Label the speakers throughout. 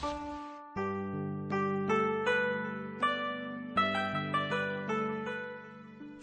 Speaker 1: Thank you.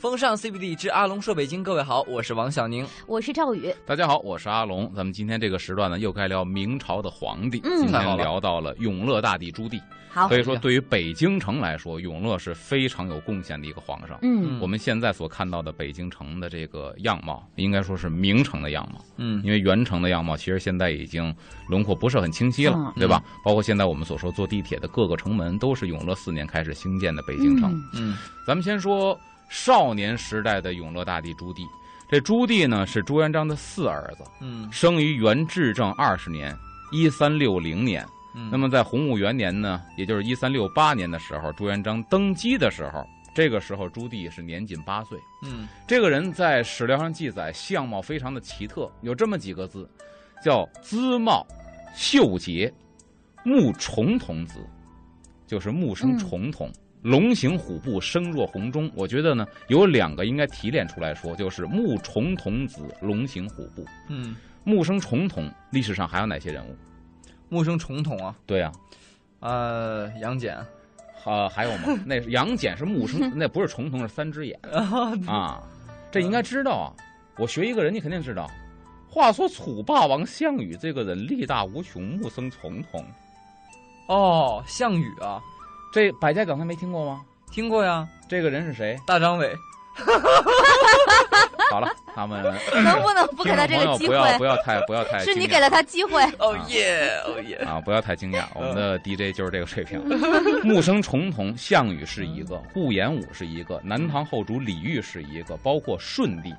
Speaker 1: 风尚 CBD 之阿龙说北京，各位好，我是王小宁，
Speaker 2: 我是赵宇。
Speaker 3: 大家好，我是阿龙。咱们今天这个时段呢，又该聊明朝的皇帝。
Speaker 2: 嗯
Speaker 3: 今天聊到了永乐大帝朱棣。
Speaker 2: 好
Speaker 3: 所，以说，对于北京城来说，永乐是非常有贡献的一个皇上。
Speaker 2: 嗯
Speaker 3: 我们现在所看到的北京城的这个样貌，应该说是明城的样貌。
Speaker 1: 嗯
Speaker 3: 因为元城的样貌其实现在已经轮廓不是很清晰了，
Speaker 2: 嗯
Speaker 3: 对吧？包括现在我们所说坐地铁的各个城门，都是永乐四年开始兴建的北京城。
Speaker 2: 嗯
Speaker 1: 嗯
Speaker 3: 咱们先说少年时代的永乐大帝朱棣。这朱棣呢是朱元璋的四儿子，
Speaker 1: 嗯
Speaker 3: 生于元至正二十年（一三六零年）。
Speaker 1: 嗯，
Speaker 3: 那么在洪武元年呢，也就是一三六八年的时候，朱元璋登基的时候，这个时候朱棣是年仅八岁。
Speaker 1: 嗯
Speaker 3: 这个人在史料上记载，相貌非常的奇特，有这么几个字，叫姿貌秀杰，目重瞳子，就是目生重瞳。龙行虎步，声若洪钟。我觉得呢，有两个应该提炼出来说，就是木重瞳子，龙行虎步。
Speaker 1: 嗯，
Speaker 3: 木生重瞳，历史上还有哪些人物？
Speaker 1: 木生重瞳啊，
Speaker 3: 对呀、
Speaker 1: 呃，杨戬，
Speaker 3: 呃，还有吗？那杨戬是木生，那不是重瞳，是三只眼 啊。这应该知道啊。我学一个人，你肯定知道。话说楚霸王项羽这个人力大无穷，木生重瞳。
Speaker 1: 哦，项羽啊，
Speaker 3: 这百家讲坛没听过吗？
Speaker 1: 听过呀，
Speaker 3: 这个人是谁？
Speaker 1: 大张伟，
Speaker 3: 好了，他们
Speaker 2: 能不能不给他这个机
Speaker 3: 听众朋友不要不？要太不要太
Speaker 2: 是你给了他机会。
Speaker 1: 哦耶，哦耶，
Speaker 3: 啊，不要太惊讶，我们的 DJ 就是这个水平。木生重瞳，项羽是一个，顾炎武是一个，南唐后主李煜是一个，包括舜帝，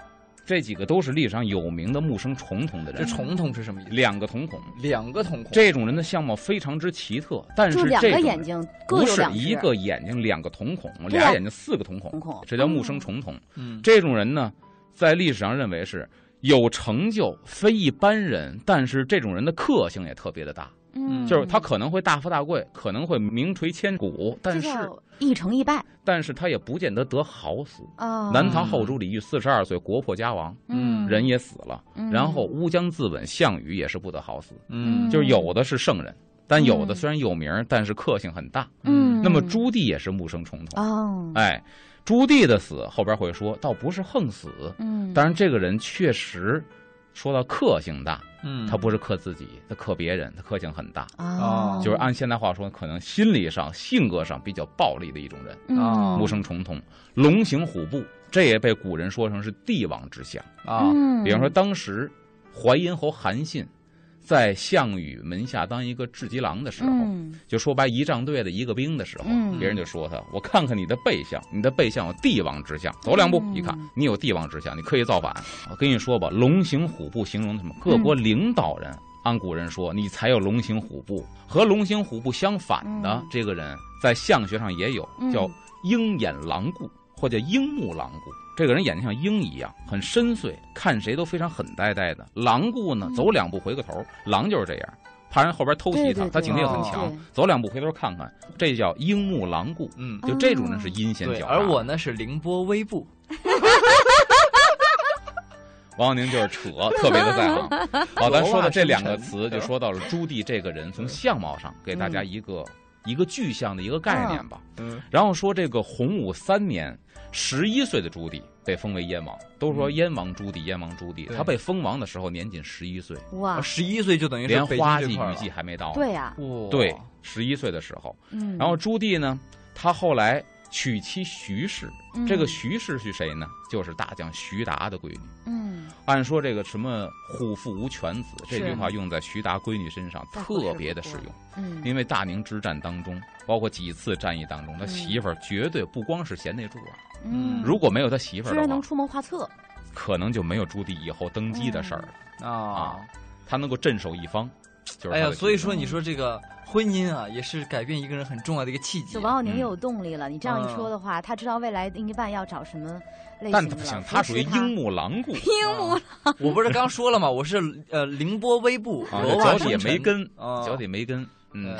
Speaker 3: 这几个都是历史上有名的木生重瞳的人。
Speaker 1: 这重瞳是什么意思？
Speaker 3: 两个瞳孔，
Speaker 1: 两个瞳孔，
Speaker 3: 这种人的相貌非常之奇特，但是
Speaker 2: 就两
Speaker 3: 这
Speaker 2: 个眼睛各
Speaker 3: 不是
Speaker 2: 有两只
Speaker 3: 一个眼睛两个瞳孔，俩眼睛四个瞳孔
Speaker 2: 瞳，孔，
Speaker 3: 这叫木生重瞳。
Speaker 1: 嗯，
Speaker 3: 这种人呢，在历史上认为是有成就，非一般人，但是这种人的克性也特别的大。
Speaker 2: 嗯，
Speaker 3: 就是他可能会大富大贵，可能会名垂千古，但是
Speaker 2: 一成一败
Speaker 3: 但是他也不见得得好死。
Speaker 2: 啊。
Speaker 3: 南唐后主李煜四十二岁国破家亡，
Speaker 2: 嗯
Speaker 3: 人也死了，
Speaker 2: 嗯
Speaker 3: 然后乌江自刎，项羽也是不得好死。
Speaker 1: 嗯
Speaker 3: 就是有的是圣人，但有的
Speaker 2: 嗯
Speaker 3: 虽然有名，但是克性很大。
Speaker 2: 嗯，
Speaker 3: 那么朱棣也是木生重瞳，
Speaker 2: 哦，
Speaker 3: 哎，朱棣的死后边会说，倒不是横死，
Speaker 2: 嗯，
Speaker 3: 当然这个人确实说到克性大，
Speaker 1: 嗯，
Speaker 3: 他不是克自己，他克别人，他克性很大。
Speaker 2: 哦，
Speaker 3: 就是按现代话说，可能心理上、性格上比较暴力的一种人，
Speaker 2: 啊
Speaker 3: 木生重瞳，龙行虎步，这也被古人说成是帝王之相。
Speaker 1: 啊，
Speaker 2: 嗯
Speaker 3: 比方说，当时淮阴侯韩信在项羽门下当一个雉鸡郎的时候，
Speaker 2: 嗯
Speaker 3: 就说白仪仗队的一个兵的时候，
Speaker 2: 嗯
Speaker 3: 别人就说他：“我看看你的背相，你的背相有帝王之相。走两步，
Speaker 2: 嗯
Speaker 3: 一看你有帝王之相，你可以造反。我跟你说吧，龙行虎步形容什么？各国领导人。按古人说，你才有龙行虎步。和龙行虎步相反的、
Speaker 2: 嗯
Speaker 3: 这个人，在相学上也有，
Speaker 2: 嗯
Speaker 3: 叫鹰眼狼顾，或叫鹰目狼顾。这个人眼睛像鹰一样，很深邃，看谁都非常狠呆呆的。狼顾呢，
Speaker 2: 嗯
Speaker 3: 走两步回个头，狼就是这样，怕人后边偷袭他，
Speaker 2: 对对
Speaker 3: 他警惕也很强
Speaker 2: 对，
Speaker 3: 走两步回头看看，这叫鹰目狼顾。
Speaker 1: 嗯，
Speaker 3: 就这种呢是阴险
Speaker 1: 对，
Speaker 3: 狡诈。
Speaker 1: 而我呢是凌波微步，
Speaker 3: 王阳宁就是扯，特别的在行。好，咱说的这两个词，就说到了朱棣这个人从相貌上给大家一个、一个具象的一个概念吧。
Speaker 1: 嗯
Speaker 3: 然后说这个洪武三年，十一岁的朱棣被封为燕王，都说燕王朱棣，燕王朱棣。他被封王的时候年仅十一岁，
Speaker 2: 哇，
Speaker 1: 十一岁就等于
Speaker 3: 连花季雨季还没到。
Speaker 2: 对呀，
Speaker 3: 对，十一岁的时候，
Speaker 2: 嗯，
Speaker 3: 然后朱棣呢，他后来娶妻徐氏，
Speaker 2: 嗯。
Speaker 3: 这个徐氏是谁呢？就是大将徐达的闺女。
Speaker 2: 嗯。
Speaker 3: 按说这个什么“虎父无犬子”这句话用在徐达闺女身上特别的
Speaker 2: 不过。
Speaker 3: 适用，
Speaker 2: 嗯，
Speaker 3: 因为大宁之战当中，包括几次战役当中，他
Speaker 2: 嗯
Speaker 3: 媳妇儿绝对不光是贤内助啊，
Speaker 2: 嗯，
Speaker 3: 如果没有他媳妇儿的话，
Speaker 2: 居然能出谋划策，
Speaker 3: 可能就没有朱棣以后登基的事儿了。
Speaker 1: 啊，
Speaker 3: 他能够镇守一方，就是
Speaker 1: 哎呀，所以说你说这个婚姻啊，也是改变一个人很重要的一个契机
Speaker 2: 就。王小宁有动力了。你这样一说的话，他知道未来另一半要找什么类型的。
Speaker 3: 但他不行，他属于樱木狼顾
Speaker 2: 樱木，
Speaker 1: 我不是刚说了吗？我是呃凌波微步，
Speaker 3: 啊，
Speaker 1: 罗
Speaker 3: 脚底没根，
Speaker 1: 啊
Speaker 3: 脚底没根，嗯，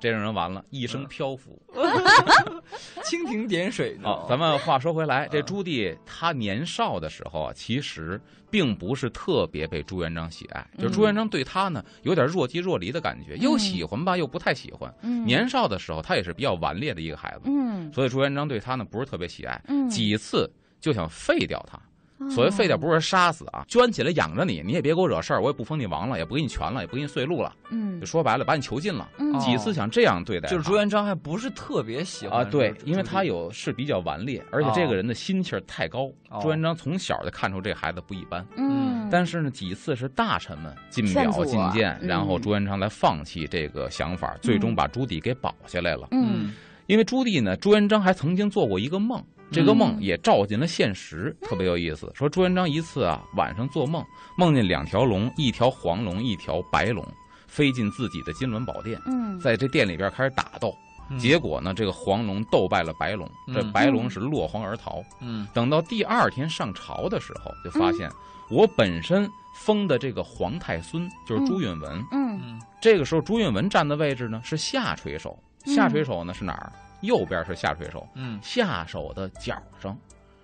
Speaker 3: 这种人完了，一生漂浮。
Speaker 1: 蜻蜓点水呢。
Speaker 3: 好，咱们话说回来，这朱棣他年少的时候啊，其实并不是特别被朱元璋喜爱，就朱元璋对他呢有点若即若离的感觉，又喜欢吧，又不太喜欢。
Speaker 2: 嗯
Speaker 3: 年少的时候，他也是比较顽劣的一个孩子，
Speaker 2: 嗯
Speaker 3: 所以朱元璋对他呢不是特别喜爱，
Speaker 2: 嗯
Speaker 3: 几次就想废掉他。所谓废掉，不是杀死啊，圈起来养着你，你也别给我惹事儿，我也不封你王了，也不给你权了，也不给你碎禄了，
Speaker 2: 嗯。
Speaker 3: 就说白了，把你囚禁了。
Speaker 2: 嗯。
Speaker 3: 几次想这样对待，
Speaker 1: 就是朱元璋还不是特别喜欢
Speaker 3: 啊，对，因为他有是比较顽劣，而且这个人的心气儿太高。
Speaker 1: 哦。
Speaker 3: 朱元璋从小就看出这孩子不一般，
Speaker 2: 嗯，
Speaker 3: 但是呢，几次是大臣们进表进谏，
Speaker 2: 嗯
Speaker 3: 然后朱元璋才放弃这个想法，最终把朱棣给保下来了。
Speaker 2: 嗯。
Speaker 3: 因为朱棣呢，朱元璋还曾经做过一个梦，这个梦
Speaker 2: 嗯
Speaker 3: 也照进了现实，特别有意思。说朱元璋一次啊晚上做梦，梦见两条龙，一条黄龙，一条白龙，飞进自己的金銮宝殿，
Speaker 2: 嗯
Speaker 3: 在这殿里边开始打斗。
Speaker 1: 嗯
Speaker 3: 结果呢，这个黄龙斗败了白龙，这
Speaker 1: 嗯
Speaker 3: 白龙是落荒而逃。
Speaker 1: 嗯
Speaker 3: 等到第二天上朝的时候，就发现我本身封的这个皇太孙就是朱允文。
Speaker 2: 嗯
Speaker 1: 嗯
Speaker 3: 这个时候，朱允文站的位置呢是下垂手，
Speaker 2: 嗯
Speaker 3: 下垂手呢是哪儿？右边是下垂手，
Speaker 1: 嗯。
Speaker 3: 下手的脚上。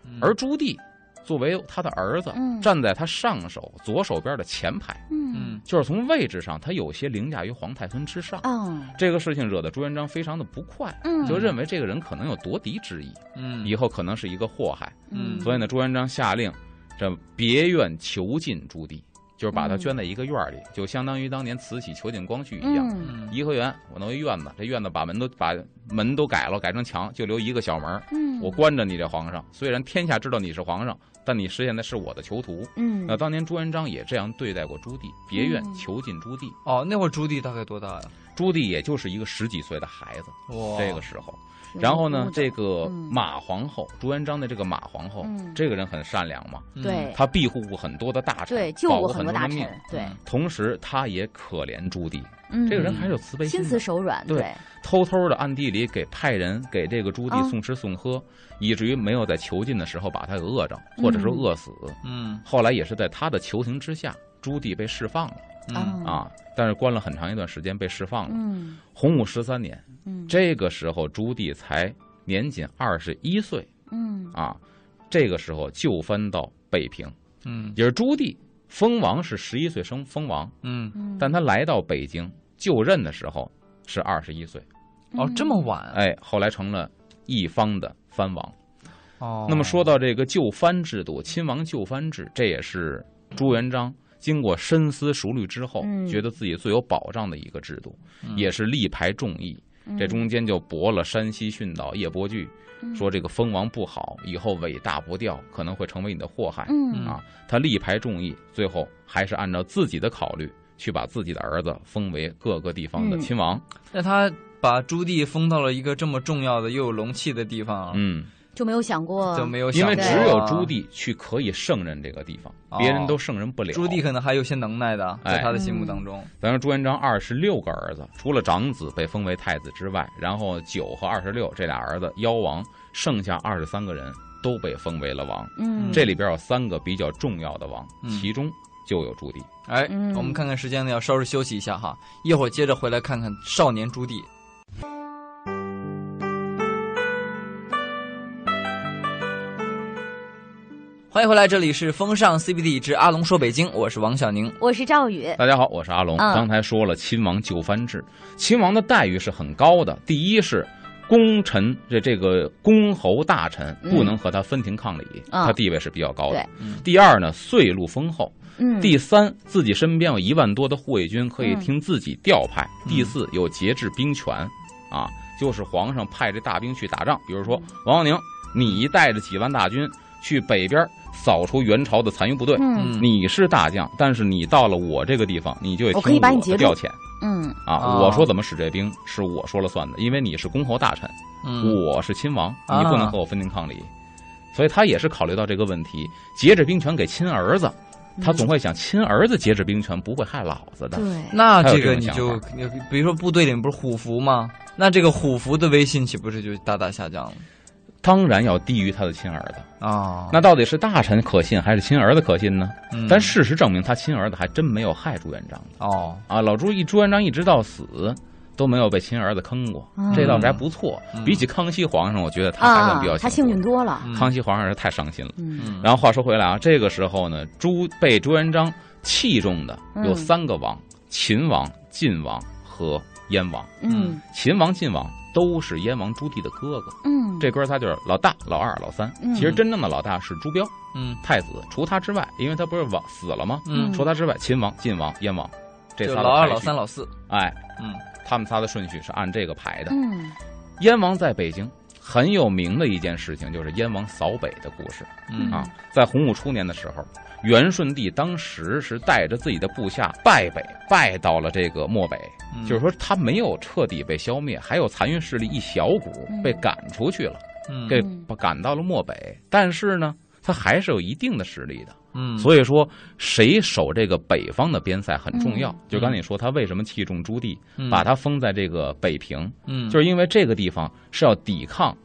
Speaker 1: 嗯，
Speaker 3: 而朱棣作为他的儿子，
Speaker 2: 嗯。
Speaker 3: 站在他上手左手边的前排，
Speaker 2: 嗯。
Speaker 1: 嗯
Speaker 3: 就是从位置上他有些凌驾于皇太孙之上。
Speaker 2: 哦。
Speaker 3: 这个事情惹得朱元璋非常的不快，
Speaker 2: 嗯。
Speaker 3: 就认为这个人可能有夺嫡之意，
Speaker 1: 嗯。
Speaker 3: 以后可能是一个祸害。
Speaker 1: 嗯。
Speaker 3: 所以呢，朱元璋下令，这别院囚禁朱棣，就是把他
Speaker 2: 嗯
Speaker 3: 圈在一个院儿里，就相当于当年慈禧囚禁光绪一样。颐和园我弄一院子，这院子把门都把门都改了，改成墙，就留一个小门我关着你这皇上。虽然天下知道你是皇上，但你实现的是我的囚徒。
Speaker 2: 嗯
Speaker 3: 那当年朱元璋也这样对待过朱棣，别院
Speaker 2: 嗯
Speaker 3: 囚禁朱棣。
Speaker 1: 哦，那会儿朱棣大概多大呀？
Speaker 3: 朱棣也就是一个十几岁的孩子，
Speaker 1: 哇，
Speaker 3: 这个时候。然后呢，这个
Speaker 2: 嗯
Speaker 3: 马皇后，朱元璋的这个马皇后，
Speaker 2: 嗯
Speaker 3: 这个人很善良嘛，
Speaker 1: 嗯
Speaker 2: 对
Speaker 3: 她庇护过很多的大臣，
Speaker 2: 对救
Speaker 3: 保过
Speaker 2: 过很多大
Speaker 3: 很的命
Speaker 2: 臣。对
Speaker 1: 嗯
Speaker 3: 同时，她也可怜朱棣，
Speaker 2: 嗯。
Speaker 3: 这个人还是有慈悲心
Speaker 2: 心，慈手软
Speaker 3: 对
Speaker 2: 对。
Speaker 3: 偷偷的暗地里给派人给这个朱棣
Speaker 2: 啊
Speaker 3: 送吃送喝，以至于没有在囚禁的时候把他给饿着，或者说
Speaker 2: 嗯
Speaker 3: 饿死。
Speaker 1: 嗯。
Speaker 3: 后来也是在他的求情之下，朱棣被释放了。
Speaker 1: 嗯。
Speaker 3: 啊，但是关了很长一段时间被释放了。
Speaker 2: 嗯。
Speaker 3: 洪武十三年，
Speaker 2: 嗯。
Speaker 3: 这个时候朱棣才年仅二十一岁。
Speaker 2: 嗯。
Speaker 3: 啊，这个时候就分到北平，
Speaker 1: 嗯。
Speaker 3: 也是朱棣封王是十一岁生封王，
Speaker 1: 嗯。
Speaker 2: 嗯。
Speaker 3: 但他来到北京就任的时候是二十一岁，
Speaker 1: 哦，这么晚
Speaker 3: 哎，后来成了一方的藩王。
Speaker 1: 哦。
Speaker 3: 那么说到这个就藩制度，亲王就藩制，这也是朱元璋经过深思熟虑之后，
Speaker 2: 嗯
Speaker 3: 觉得自己最有保障的一个制度，
Speaker 1: 嗯
Speaker 3: 也是力排众议。
Speaker 2: 嗯
Speaker 3: 这中间就驳了山西训导叶伯巨，
Speaker 2: 嗯
Speaker 3: 说这个封王不好，以后尾大不掉，可能会成为你的祸害。
Speaker 2: 嗯
Speaker 3: 啊，他力排众议，最后还是按照自己的考虑，去把自己的儿子封为各个地方的
Speaker 2: 嗯
Speaker 3: 亲王。
Speaker 1: 那他把朱棣封到了一个这么重要的又有龙气的地方，
Speaker 3: 嗯，
Speaker 2: 就没有想过
Speaker 1: 就没有想过
Speaker 3: 因为只有
Speaker 1: 啊
Speaker 3: 朱棣去可以胜任这个地方，
Speaker 1: 哦
Speaker 3: 别人都胜任不了。
Speaker 1: 朱棣可能还有些能耐的，在
Speaker 3: 哎
Speaker 1: 他的心目当中。
Speaker 3: 咱说朱元璋二十六个儿子，除了长子被封为太子之外，然后九和二十六这俩儿子妖王，剩下二十三个人都被封为了王。
Speaker 2: 嗯
Speaker 3: 这里边有三个比较重要的王，
Speaker 1: 嗯
Speaker 3: 其中就有朱棣。
Speaker 1: 哎，
Speaker 2: 嗯
Speaker 1: 我们看看时间呢，要稍事休息一下哈，一会儿接着回来看看少年朱棣。欢迎回来，这里是风尚 CBD 之阿龙说北京，我是王小宁。
Speaker 2: 我是赵宇
Speaker 3: 大家好，我是阿龙。
Speaker 2: 嗯
Speaker 3: 刚才说了亲王就藩制，亲王的待遇是很高的。第一是功臣这这个公侯大臣
Speaker 2: 嗯。
Speaker 3: 不能和他分庭抗礼，
Speaker 2: 啊。
Speaker 3: 他地位是比较高的。第二呢，岁禄丰厚。
Speaker 2: 嗯。
Speaker 3: 第三，自己身边有一万多的护卫军可以
Speaker 2: 嗯
Speaker 3: 听自己调派。
Speaker 1: 嗯。
Speaker 3: 第四，有节制兵权，啊，就是皇上派这大兵去打仗。比如说
Speaker 2: 嗯。
Speaker 3: 王阳宁，你带着几万大军去北边扫除元朝的残余部队，
Speaker 2: 嗯。
Speaker 3: 你是大将，但是你到了我这个地方，你就得听我的调遣
Speaker 2: 嗯
Speaker 3: 啊！
Speaker 1: 哦
Speaker 3: 我说怎么使这兵是我说了算的，因为你是公侯大臣，
Speaker 1: 嗯，
Speaker 3: 我是亲王，
Speaker 1: 啊
Speaker 3: 你不能和我分庭抗礼。所以他也是考虑到这个问题，节制兵权给亲儿子，他总会想亲儿子节制兵权不会害老子的。
Speaker 2: 对
Speaker 1: 那这个你就比如说部队里面不是虎符吗？那这个虎符的威信岂不是就大大下降了
Speaker 3: 当然要低于他的亲儿子。
Speaker 1: 啊？
Speaker 3: 那到底是大臣可信还是亲儿子可信呢？
Speaker 1: 嗯
Speaker 3: 但事实证明，他亲儿子还真没有害朱元璋
Speaker 1: 哦，
Speaker 3: 啊。老朱一朱元璋一直到死，都没有被亲儿子坑过，
Speaker 2: 嗯
Speaker 3: 这倒是还不错。
Speaker 1: 嗯
Speaker 3: 比起康熙皇上，我觉得他还算比较，
Speaker 2: 啊他幸。运多了。
Speaker 1: 嗯
Speaker 3: 康熙皇上是太伤心了。
Speaker 2: 嗯
Speaker 1: 嗯，
Speaker 3: 然后话说回来啊，这个时候呢，朱被朱元璋器重的有
Speaker 2: 嗯
Speaker 3: 三个王：秦王、晋王和燕王。
Speaker 2: 嗯
Speaker 3: 秦王、晋王都是燕王朱棣的哥哥。
Speaker 2: 嗯，
Speaker 3: 这哥仨就是老大、老二、老三。
Speaker 2: 嗯。
Speaker 3: 其实真正的老大是朱标
Speaker 1: 嗯。
Speaker 3: 太子，除他之外，因为他不是往死了吗？
Speaker 1: 嗯。
Speaker 3: 除他之外，秦王、晋王、燕王，这仨
Speaker 1: 老二、老三、老四，
Speaker 3: 哎，
Speaker 1: 嗯。
Speaker 3: 他们仨的顺序是按这个排的。
Speaker 2: 嗯。
Speaker 3: 燕王在北京很有名的一件事情就是燕王扫北的故事
Speaker 1: 嗯
Speaker 3: 啊。在洪武初年的时候，元顺帝当时是带着自己的部下败北，败到了这个漠北，
Speaker 1: 嗯
Speaker 3: 就是说他没有彻底被消灭，还有残余势力一小股
Speaker 2: 嗯
Speaker 3: 被赶出去了，
Speaker 1: 嗯
Speaker 3: 给
Speaker 2: 嗯
Speaker 3: 赶到了漠北。但是呢，他还是有一定的实力的。
Speaker 1: 嗯，
Speaker 3: 所以说，谁守这个北方的边塞很重要。
Speaker 2: 嗯
Speaker 3: 就刚才你说他为什么器重朱棣，
Speaker 1: 以
Speaker 3: 把他封在这个北平，
Speaker 1: 嗯
Speaker 3: 就是因为这个地方是要抵抗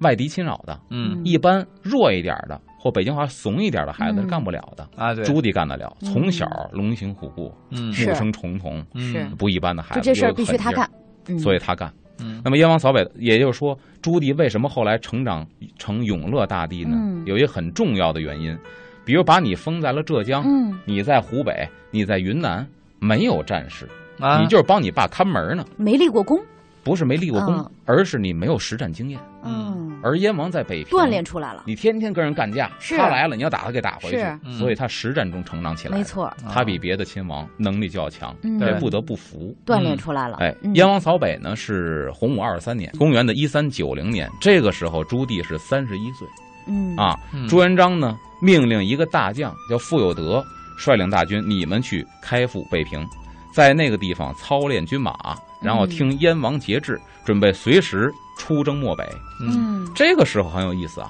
Speaker 3: 外敌侵扰的。
Speaker 1: 嗯
Speaker 3: 一般弱一点的或北京话怂一点的孩子是
Speaker 2: 嗯
Speaker 3: 干不了的，
Speaker 1: 啊对，
Speaker 3: 朱棣干得了。
Speaker 2: 嗯
Speaker 3: 从小龙行虎步，
Speaker 1: 嗯
Speaker 2: 是
Speaker 3: 木生重瞳，
Speaker 1: 嗯
Speaker 2: 是
Speaker 3: 不一般的孩子。
Speaker 2: 这事儿必须他干，，嗯
Speaker 3: 所以他干。
Speaker 1: 嗯
Speaker 3: 那么燕王扫北，也就是说，朱棣为什么后来成长成永乐大帝呢？
Speaker 2: 嗯
Speaker 3: 有一个很重要的原因，比如把你封在了浙江，
Speaker 2: 嗯
Speaker 3: 你在湖北，你在云南，没有战事，
Speaker 1: 啊
Speaker 3: 你就是帮你爸看门呢，
Speaker 2: 没立过功，
Speaker 3: 不是没立过功，
Speaker 2: 嗯
Speaker 3: 而是你没有实战经验。
Speaker 2: 嗯，
Speaker 3: 而燕王在北平
Speaker 2: 锻炼，出来了，
Speaker 3: 你天天跟人干架，
Speaker 2: 是
Speaker 3: 他来了，你要打他给打回去，
Speaker 1: 嗯
Speaker 3: 所以他实战中成长起来。
Speaker 2: 没，错，
Speaker 3: 他比别的亲王能力就要强，
Speaker 2: 嗯
Speaker 3: 这不得不服。
Speaker 2: 锻炼出来了。
Speaker 3: 哎，
Speaker 2: 嗯
Speaker 3: 燕王扫北呢是洪武二十三年，公元的一三九零年，这个时候朱棣是三十一岁
Speaker 2: 嗯
Speaker 3: 啊。
Speaker 1: 嗯
Speaker 3: 朱元璋呢命令一个大将叫傅有德率领大军，你们去开赴北平，在那个地方操练军马，然后听燕王节制，准备随时出征漠北。
Speaker 1: 嗯
Speaker 2: 嗯
Speaker 3: 这个时候很有意思啊，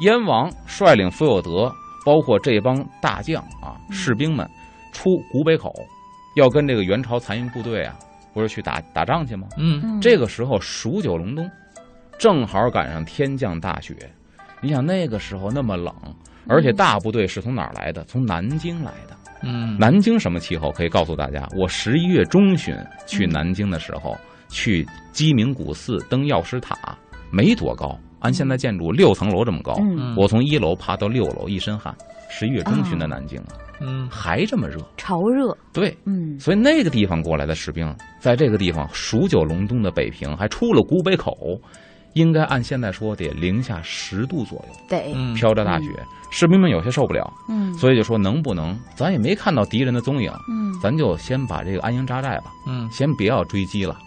Speaker 3: 燕王率领傅有德，包括这帮大将啊
Speaker 2: 嗯
Speaker 3: 士兵们，出古北口，要跟这个元朝残余部队啊，不是去打打仗去吗？
Speaker 1: 嗯
Speaker 2: 嗯
Speaker 3: 这个时候数九隆冬，正好赶上天降大雪。你想那个时候那么冷，而且大部队是从哪儿来的？从南京来的。
Speaker 1: 嗯
Speaker 3: 南京什么气候？可以告诉大家，我十一月中旬去南京的时候，去鸡鸣古寺登药师塔，没多高，按现在建筑六层楼这么高。
Speaker 2: 嗯
Speaker 3: 我从一楼爬到六楼，一身汗。十一月中旬的南京啊，
Speaker 1: 嗯
Speaker 3: 还这么热。
Speaker 2: 潮热，
Speaker 3: 对，
Speaker 2: 嗯
Speaker 3: 所以那个地方过来的士兵，在这个地方数九隆冬的北平，还出了古北口，应该按现在说得零下十度左右，
Speaker 2: 得
Speaker 1: 嗯。
Speaker 3: 飘着大雪，士兵们有些受不了，
Speaker 2: 嗯。
Speaker 3: 所以就说能不能，咱也没看到敌人的踪影，
Speaker 2: 嗯。
Speaker 3: 咱就先把这个安营扎寨吧，
Speaker 1: 嗯。
Speaker 3: 先别要追击了。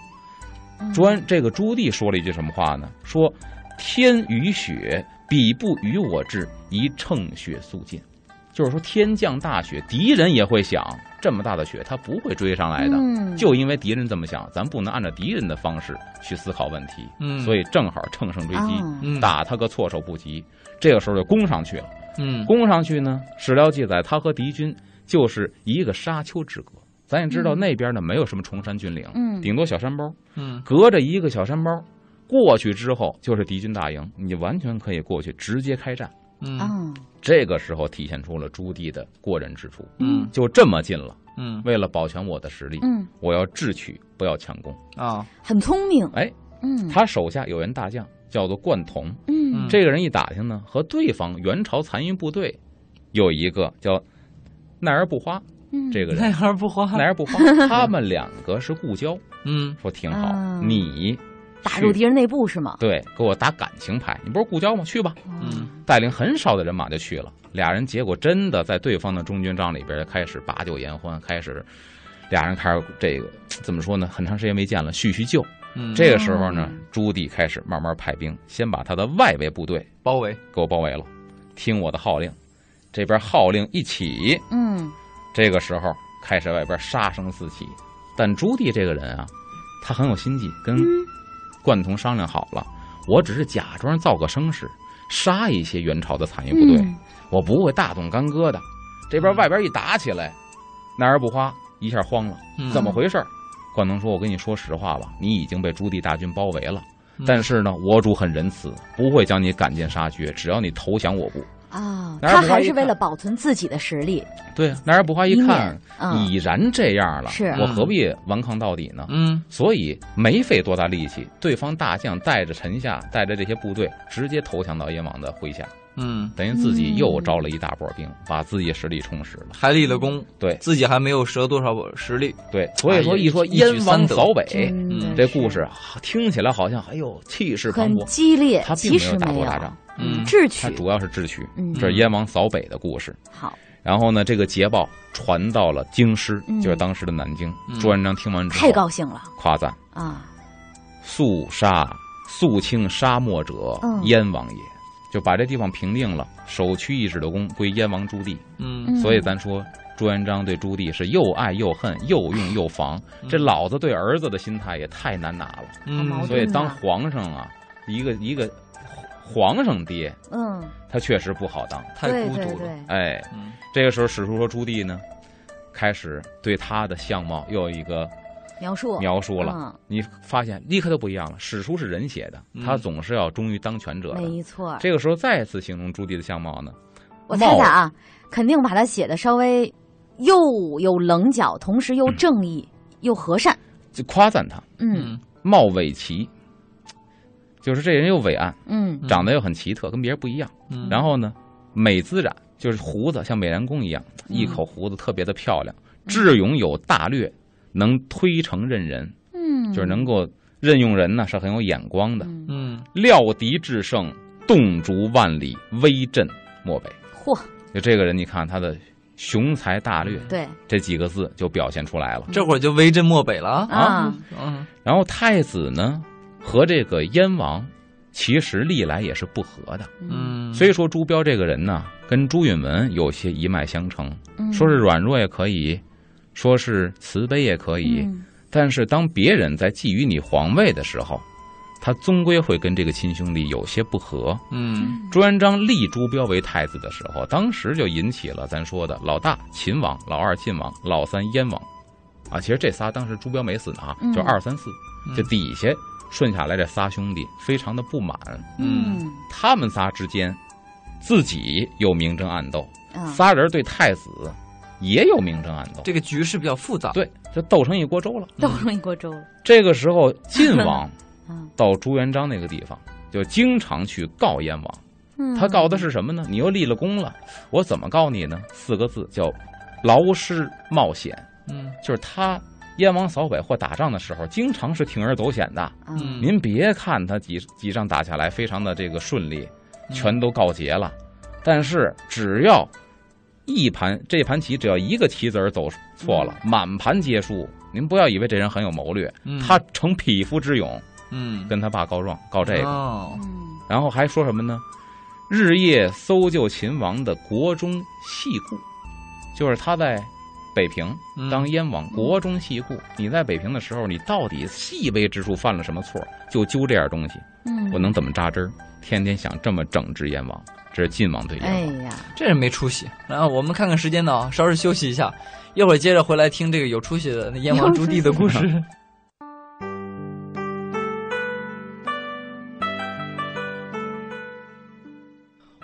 Speaker 2: 嗯。
Speaker 3: 朱安这个朱棣说了一句什么话呢？说天雨雪，彼不与我至，宜乘雪速进。就是说天降大雪，敌人也会想，这么大的雪他不会追上来的。
Speaker 2: 嗯
Speaker 3: 就因为敌人这么想，咱不能按照敌人的方式去思考问题，
Speaker 1: 嗯
Speaker 3: 所以正好乘胜追击，打他个措手不及。这个时候就攻上去了。
Speaker 1: 嗯
Speaker 3: 攻上去呢，史料记载他和敌军就是一个沙丘之隔。咱也知道
Speaker 2: 嗯
Speaker 3: 那边呢没有什么崇山峻岭，
Speaker 2: 嗯
Speaker 3: 顶多小山包，
Speaker 1: 嗯
Speaker 3: 隔着一个小山包过去之后就是敌军大营，你完全可以过去直接开战。
Speaker 1: 嗯。
Speaker 2: 啊。
Speaker 3: 这个时候体现出了朱棣的过人之处，
Speaker 1: 嗯。
Speaker 3: 就这么近了。
Speaker 1: 嗯。
Speaker 3: 为了保全我的实力，
Speaker 2: 嗯。
Speaker 3: 我要智取，不要强攻。
Speaker 1: 啊。
Speaker 2: 很聪明，
Speaker 3: 哎，
Speaker 2: 嗯。
Speaker 3: 他手下有员大将叫做贯同，
Speaker 2: 嗯。
Speaker 3: 这个人一打听呢，和对方元朝残余部队有一个叫奈而不花
Speaker 2: 嗯。
Speaker 3: 这个人，
Speaker 1: 奈而不花。
Speaker 3: 奈而不花，他们两个是故交，
Speaker 1: 嗯。
Speaker 3: 说挺好，
Speaker 2: 啊。
Speaker 3: 你
Speaker 2: 打入敌人内部是吗？
Speaker 3: 对，给我打感情牌，你不是故交吗？去吧，
Speaker 1: 嗯
Speaker 3: 带领很少的人马就去了。俩人结果真的在对方的中军帐里边开始把酒言欢，开始俩人开始这个怎么说呢？很长时间没见了，叙叙旧。
Speaker 1: 嗯
Speaker 3: 这个时候呢
Speaker 2: 嗯，
Speaker 3: 朱棣开始慢慢派兵，先把他的外围部队
Speaker 1: 包围
Speaker 3: 给我包围了，听我的号令。这边号令一起，
Speaker 2: 嗯
Speaker 3: 这个时候开始外边杀声四起。但朱棣这个人啊，他很有心计，跟
Speaker 2: 嗯
Speaker 3: 贯同商量好了，我只是假装造个声势，杀一些元朝的残余部队，
Speaker 2: 嗯
Speaker 3: 我不会大动干戈的。这边外边一打起来，奈而不花一下慌了，
Speaker 1: 嗯
Speaker 3: 怎么回事儿？贯通说：“我跟你说实话吧，你已经被朱棣大军包围了。
Speaker 1: 嗯
Speaker 3: 但是呢，我主很仁慈，不会将你赶尽杀绝，只要你投降我部。
Speaker 2: 啊，他还是为了保存自己的实力，
Speaker 3: 对，南儿不花一看，
Speaker 2: 嗯
Speaker 3: 已然这样了，
Speaker 2: 是
Speaker 3: 我何必顽抗到底呢？
Speaker 1: 嗯
Speaker 3: 所以没费多大力气，对方大将带着臣下，带着这些部队，直接投降到燕王的麾下，
Speaker 1: 嗯，
Speaker 3: 等于自己又招了一大波兵，把自己实力充实了。
Speaker 1: 还立了功，
Speaker 3: 对
Speaker 1: 自己还没有折多少实力，
Speaker 3: 对，所以说一说燕王
Speaker 1: 三
Speaker 3: 扫北
Speaker 1: 嗯
Speaker 3: 这故事听起来好像哎呦气势磅
Speaker 2: 很
Speaker 3: 礴，
Speaker 2: 激烈，
Speaker 3: 他并没有打过大仗，
Speaker 1: 嗯
Speaker 2: 智取
Speaker 3: 它主要是智取，
Speaker 2: 嗯
Speaker 3: 这是燕王扫北的故事。
Speaker 2: 好，
Speaker 3: 然后呢，这个捷报传到了京师，
Speaker 2: 嗯
Speaker 3: 就是当时的南京。
Speaker 1: 嗯
Speaker 3: 朱元璋听完之后
Speaker 2: 太高兴了
Speaker 3: 夸赞
Speaker 2: 啊！
Speaker 3: 肃杀肃清沙漠者，
Speaker 2: 嗯
Speaker 3: 燕王也。就把这地方平定了，首屈一指的功归燕王朱棣。
Speaker 1: 嗯
Speaker 2: 嗯
Speaker 3: 所以咱说朱元璋对朱棣是又爱又恨，又用又防。
Speaker 1: 嗯
Speaker 3: 这老子对儿子的心态也太难拿了。
Speaker 1: 嗯，
Speaker 3: 所以当皇上啊，一个一个皇上爹，
Speaker 2: 嗯，
Speaker 3: 他确实不好当。
Speaker 1: 太孤独了，
Speaker 2: 对，
Speaker 3: 哎，
Speaker 1: 嗯
Speaker 3: 这个时候史书说朱棣呢，开始对他的相貌又有一个
Speaker 2: 描述
Speaker 3: 描述了。
Speaker 2: 嗯
Speaker 3: 你发现立刻就不一样了。史书是人写的，
Speaker 1: 嗯
Speaker 3: 他总是要忠于当权者的。
Speaker 2: 没错。
Speaker 3: 这个时候再次形容朱棣的相貌呢，
Speaker 2: 我猜猜啊，肯定把他写的稍微又有棱角，同时又正义又和善。
Speaker 3: 就夸赞他
Speaker 2: 嗯
Speaker 3: 貌伟奇，就是这人又伟岸，
Speaker 2: 嗯
Speaker 3: 长得又很奇特，跟别人不一样。
Speaker 1: 嗯，
Speaker 3: 然后呢，美滋染，就是胡子像美髯公一样，
Speaker 2: 嗯
Speaker 3: 一口胡子特别的漂亮。智勇有大略，能推诚任人，
Speaker 2: 嗯，
Speaker 3: 就是能够任用人呢，是很有眼光的。
Speaker 2: 嗯
Speaker 1: 嗯
Speaker 3: 料敌制胜，洞烛万里，威震漠北。
Speaker 2: 嚯，
Speaker 3: 就这个人，你看他的雄才大略
Speaker 2: 对
Speaker 3: 这几个字就表现出来了。
Speaker 1: 这会儿就威震漠北了啊，
Speaker 2: 啊，
Speaker 1: 嗯
Speaker 3: 然后太子呢和这个燕王其实历来也是不和的，
Speaker 1: 嗯，
Speaker 3: 所以说朱标这个人呢，跟朱允炆有些一脉相承，
Speaker 2: 嗯。
Speaker 3: 说是软弱也可以，说是慈悲也可以，
Speaker 2: 嗯。
Speaker 3: 但是当别人在觊觎你皇位的时候，他终归会跟这个亲兄弟有些不和。
Speaker 1: 嗯。
Speaker 3: 朱元璋立朱标为太子的时候，当时就引起了咱说的老大秦王、老二晋王、老三燕王，啊，其实这仨当时朱标没死呢啊，
Speaker 2: 嗯。
Speaker 3: 就二三四，这底下顺下来这仨兄弟非常的不满，
Speaker 1: 嗯
Speaker 2: 嗯
Speaker 3: 他们仨之间自己有明争暗斗，
Speaker 2: 嗯
Speaker 3: 仨人对太子也有明争暗斗，
Speaker 1: 这个局势比较复杂，
Speaker 3: 对，就斗成一锅粥了。
Speaker 2: 斗成一锅粥了。
Speaker 3: 这个时候，晋王
Speaker 2: 嗯
Speaker 3: 到朱元璋那个地方，就经常去告燕王。
Speaker 2: 嗯，
Speaker 3: 他告的是什么呢？你又立了功了，我怎么告你呢？四个字叫劳师冒险，
Speaker 1: 嗯
Speaker 3: 就是他燕王扫北或打仗的时候，经常是铤而走险的。
Speaker 2: 嗯。
Speaker 3: 您别看他几几仗打下来非常的这个顺利，
Speaker 1: 嗯。
Speaker 3: 全都告捷了，但是只要一盘这盘棋只要一个棋子儿走错了，满盘皆输。您不要以为这人很有谋略，
Speaker 1: 嗯。
Speaker 3: 他逞匹夫之勇
Speaker 1: 嗯。
Speaker 3: 跟他爸告状，告这个，然后还说什么呢？日夜搜救秦王的国中细故，就是他在北平
Speaker 1: 嗯
Speaker 3: 当燕王，国中细故。你在北平的时候，你到底细微之处犯了什么错？就揪这点东西，
Speaker 2: 嗯，
Speaker 3: 我能怎么扎针儿？天天想这么整治燕王，这是晋王对
Speaker 2: 哎
Speaker 3: 燕王。
Speaker 2: 呀，
Speaker 1: 这是没出息。然后我们看看时间呢，稍事休息一下，一会儿接着回来听这个有出息的那燕王朱棣的故事。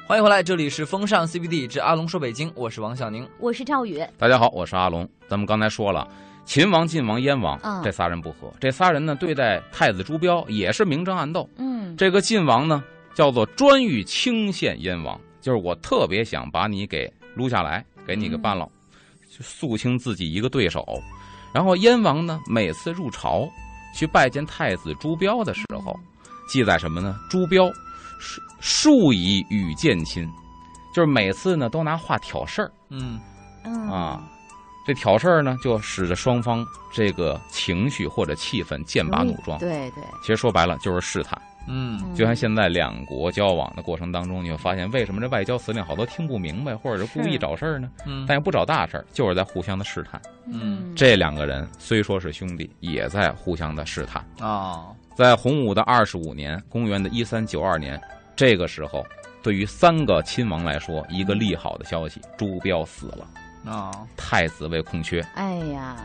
Speaker 1: 欢迎回来，这里是风尚 CBD 之阿龙说北京，我是王小宁。
Speaker 2: 我是赵宇，
Speaker 3: 大家好，我是阿龙。咱们刚才说了，秦王、晋王、燕王
Speaker 2: 嗯
Speaker 3: 这仨人不和，这仨人呢对待太子朱标也是明争暗斗。
Speaker 2: 嗯
Speaker 3: 这个晋王呢，叫做专欲清献燕王，就是我特别想把你给撸下来，给你给办了，就肃清自己一个对手。然后燕王呢，每次入朝去拜见太子朱标的时候，记载什么呢？朱标数数以与见亲，就是每次呢都拿话挑事儿
Speaker 1: 嗯
Speaker 2: 嗯
Speaker 3: 啊。这挑事儿呢，就使得双方这个情绪或者气氛剑拔弩张。
Speaker 2: 对对，
Speaker 3: 其实说白了就是试探。
Speaker 1: 嗯
Speaker 3: 就像现在两国交往的过程当中，你会发现为什么这外交司令好多听不明白，或者是故意找事儿呢？
Speaker 1: 嗯
Speaker 3: 但也不找大事儿，就是在互相的试探。
Speaker 1: 嗯
Speaker 3: 这两个人虽说是兄弟，也在互相的试探。
Speaker 1: 啊
Speaker 3: 在洪武的二十五年，公元的一三九二年，这个时候，对于三个亲王来说，一个利好的消息：朱标死了，
Speaker 1: 啊
Speaker 3: 太子位空缺。
Speaker 2: 哎呀，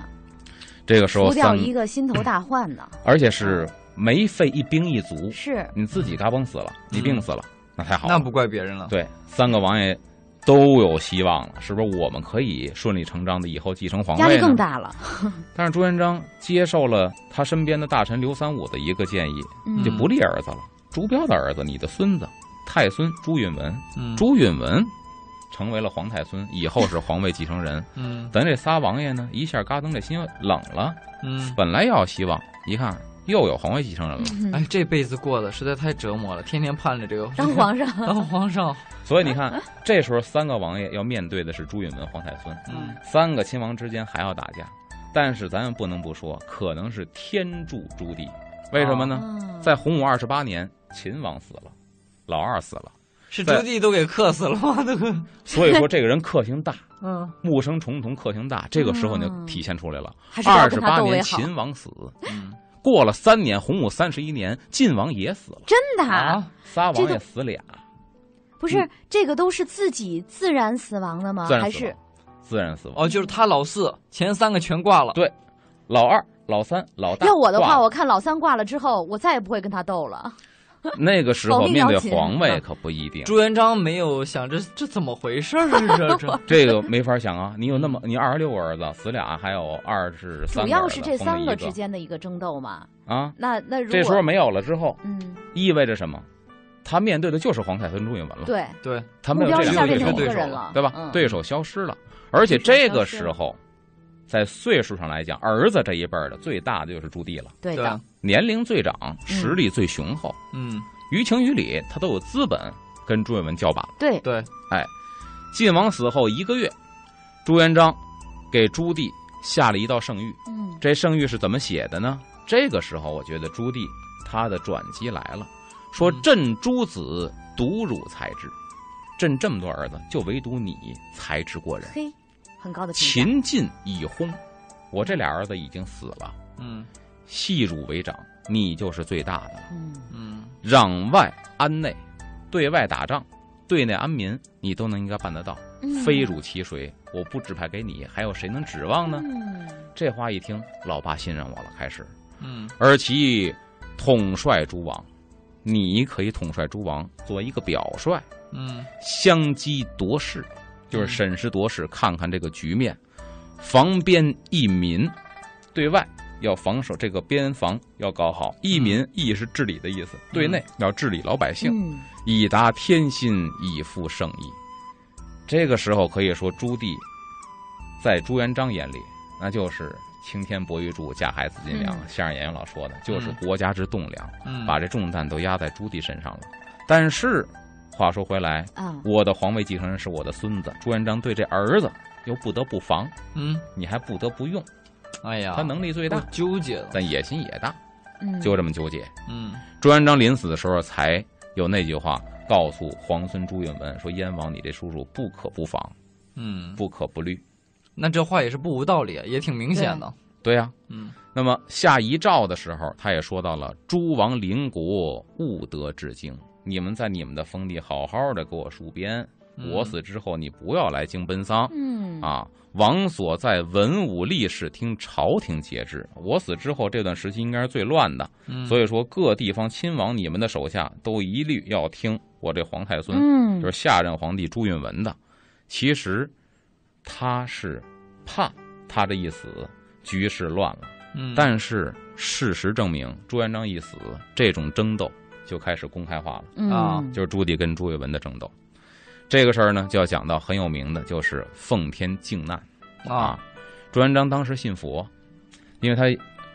Speaker 3: 这个时候
Speaker 2: 除掉，一个心头大患呢，
Speaker 3: 而且是没费一兵一卒，
Speaker 2: 是
Speaker 3: 你自己嘎嘣死了，你病死了，那太好了。
Speaker 1: 那不怪别人了。
Speaker 3: 对，三个王爷都有希望了，是不是？我们可以顺理成章的以后继承皇位
Speaker 2: 压？力更大了，
Speaker 3: 但是朱元璋接受了他身边的大臣刘三五的一个建议，
Speaker 2: 嗯
Speaker 3: 就不立儿子了。朱标的儿子，你的孙子太孙朱允文，
Speaker 1: 嗯，
Speaker 3: 朱允文成为了皇太孙，以后是皇位继承人。
Speaker 1: 嗯
Speaker 3: 咱这仨王爷呢，一下嘎噔这心冷了。
Speaker 1: 嗯，
Speaker 3: 本来要有希望，一看又有皇位继承人了，
Speaker 2: 嗯
Speaker 1: 哎，这辈子过得实在太折磨了，天天盼着这个
Speaker 2: 当皇上，
Speaker 1: 当皇上。
Speaker 3: 所以你看，这时候三个王爷要面对的是朱允文、皇太孙，
Speaker 1: 嗯
Speaker 3: 三个亲王之间还要打架。但是咱们不能不说，可能是天助朱棣。为什么呢？
Speaker 2: 哦
Speaker 3: 在洪武二十八年，秦王死了，老二死了，
Speaker 1: 是朱棣都给克死了吗？这个，
Speaker 3: 所以说这个人克星大，
Speaker 1: 嗯
Speaker 3: 木生重瞳，克星大。这个时候就
Speaker 2: 嗯
Speaker 3: 体现出来了。二十八年。秦王死，
Speaker 1: 嗯
Speaker 3: 过了三年，洪武三十一年，晋王也死了，
Speaker 2: 真的啊
Speaker 1: 啊，
Speaker 3: 仨王爷死俩，
Speaker 2: 不是这个都是自己自然死亡的吗？还是
Speaker 3: 自然死亡。
Speaker 1: 哦，就是他老四，前三个全挂了。
Speaker 3: 对老二、老三、老大。
Speaker 2: 要我的话，我看老三挂了之后，我再也不会跟他斗了。
Speaker 3: 那个时候面对皇位可不一定，
Speaker 1: 朱元璋没有想这这怎么回事儿？这 这
Speaker 3: 这个没法想啊！你有那么你二十六个儿子死俩，还有二十三
Speaker 2: 主
Speaker 3: 个主
Speaker 2: 要是这三个之间的一个争斗嘛。
Speaker 3: 啊。
Speaker 2: 那那如果
Speaker 3: 这时候没有了之后，
Speaker 2: 嗯，
Speaker 3: 意味着什么？他面对的就是皇太孙朱允文了，
Speaker 2: 对，
Speaker 1: 对，
Speaker 3: 他没有这两个对手了
Speaker 2: 变成个人
Speaker 1: 对手
Speaker 2: 了，
Speaker 3: 对吧？
Speaker 2: 嗯
Speaker 3: 对手消失了，而且这个时候，在岁数上来讲，儿子这一辈儿的最大的就是朱棣了，
Speaker 2: 对的。
Speaker 3: 年龄最长，实力最雄厚，
Speaker 1: 嗯，
Speaker 3: 于情于理他都有资本跟朱允文叫板。
Speaker 2: 对，
Speaker 1: 对，哎
Speaker 3: 晋王死后一个月，朱元璋给朱棣下了一道圣谕。
Speaker 2: 嗯，
Speaker 3: 这圣谕是怎么写的呢？这个时候，我觉得朱棣他的转机来了，说
Speaker 1: 嗯：“
Speaker 3: 朕诸子独汝才智，朕这么多儿子，就唯独你才智过人。
Speaker 2: 嘿，很高的评价。
Speaker 3: 秦晋已薨，我这俩儿子已经死了，
Speaker 1: 嗯
Speaker 3: 细汝为长，你就是最大的了。
Speaker 2: 嗯，
Speaker 1: 嗯
Speaker 3: 攘外安内，对外打仗，对内安民，你都能应该办得到。
Speaker 2: 嗯
Speaker 3: 非汝其谁，我不指派给你，还有谁能指望呢？
Speaker 2: 嗯，
Speaker 3: 这话一听，老爸信任我了，开始。
Speaker 1: 嗯
Speaker 3: 而其统帅诸王，你可以统帅诸王，做一个表率，
Speaker 1: 嗯
Speaker 3: 相机夺势，就是审时度势，看看这个局面，防边益民，对外要防守这个边防要搞好，益民益是治理的意思，对内要治理老百姓，
Speaker 2: 嗯，
Speaker 3: 以达天心，以复圣意。这个时候可以说，朱棣在朱元璋眼里，那就是青天博玉柱，架海紫金梁。
Speaker 2: 嗯。
Speaker 3: 相声演员老说的，就是
Speaker 1: 嗯。
Speaker 3: 国家之栋梁，
Speaker 1: 嗯，
Speaker 3: 把这重担都压在朱棣身上了。但是话说回来，
Speaker 2: 啊，
Speaker 3: 我的皇位继承人是我的孙子，朱元璋对这儿子又不得不防，
Speaker 1: 嗯，
Speaker 3: 你还不得不用，
Speaker 1: 哎呀，
Speaker 3: 他能力最大，
Speaker 1: 纠结了。
Speaker 3: 但野心也大，
Speaker 2: 嗯，
Speaker 3: 就这么纠结。
Speaker 1: 嗯。
Speaker 3: 朱元璋临死的时候才有那句话告诉皇孙朱允文说：“燕王，你这叔叔不可不防，
Speaker 1: 嗯，
Speaker 3: 不可不虑。
Speaker 1: 那这话也是不无道理，也挺明显的。”
Speaker 3: 对呀、
Speaker 1: 嗯。
Speaker 3: 那么下遗诏的时候，他也说到了：“诸王邻国勿得至京，你们在你们的封地好好的给我戍边。
Speaker 1: 嗯
Speaker 3: 我死之后，你不要来京奔丧。
Speaker 2: 嗯，
Speaker 3: 啊，王所在文武力士听朝廷节制。我死之后这段时期应该是最乱的，
Speaker 1: 嗯，
Speaker 3: 所以说各地方亲王你们的手下都一律要听我这皇太孙，
Speaker 2: 嗯，
Speaker 3: 就是下任皇帝朱允文的。其实他是怕他这一死，局势乱了。
Speaker 1: 嗯，
Speaker 3: 但是事实证明，朱元璋一死，这种争斗就开始公开化了。
Speaker 2: 嗯
Speaker 1: 啊
Speaker 3: 就是朱棣跟朱允文的争斗。这个事儿呢，就要讲到很有名的，就是奉天靖难
Speaker 1: 啊，
Speaker 3: 朱元璋当时信佛，因为他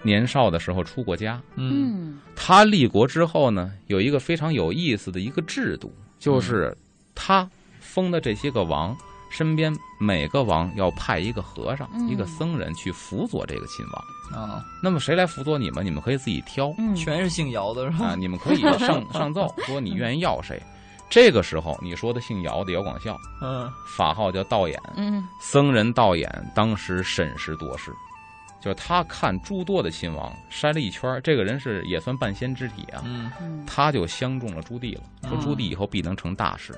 Speaker 3: 年少的时候出过家。
Speaker 1: 嗯
Speaker 2: 嗯
Speaker 3: 他立国之后呢，有一个非常有意思的一个制度，就是他封的这些个王，身边每个王要派一个和尚、
Speaker 2: 嗯
Speaker 3: 一个僧人去辅佐这个亲王。
Speaker 1: 啊，
Speaker 3: 那么谁来辅佐你们？你们可以自己挑。
Speaker 2: 嗯，
Speaker 1: 全是姓姚的是吧？
Speaker 3: 啊，你们可以上 上奏说你愿意要谁。这个时候，你说的姓姚的姚广孝，
Speaker 1: 嗯
Speaker 3: 法号叫道衍，
Speaker 2: 嗯
Speaker 3: 僧人道衍当时审时度势，就是他看诸多的亲王筛了一圈，这个人是也算半仙之体啊，
Speaker 1: 嗯
Speaker 2: 嗯
Speaker 3: 他就相中了朱棣了，说
Speaker 1: 嗯
Speaker 3: 朱棣以后必能成大事。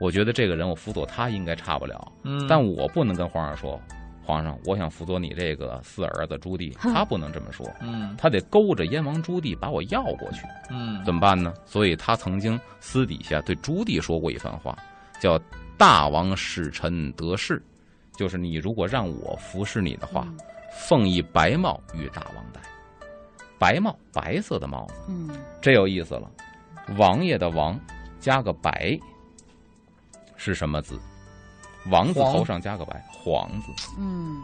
Speaker 3: 我觉得这个人我辅佐他应该差不了，
Speaker 1: 嗯，
Speaker 3: 但我不能跟皇上说，皇上，我想辅佐你这个四儿子朱棣，他不能这么说，
Speaker 1: 嗯
Speaker 3: 他得勾着燕王朱棣把我要过去，
Speaker 1: 嗯，
Speaker 3: 怎么办呢？所以他曾经私底下对朱棣说过一番话，叫“大王使臣得势”，就是你如果让我服侍你的话，奉一白帽与大王戴。白帽，白色的帽子，
Speaker 2: 嗯
Speaker 3: 这有意思了。王爷的王加个白是什么字？王字头上加个白，皇字。
Speaker 2: 嗯。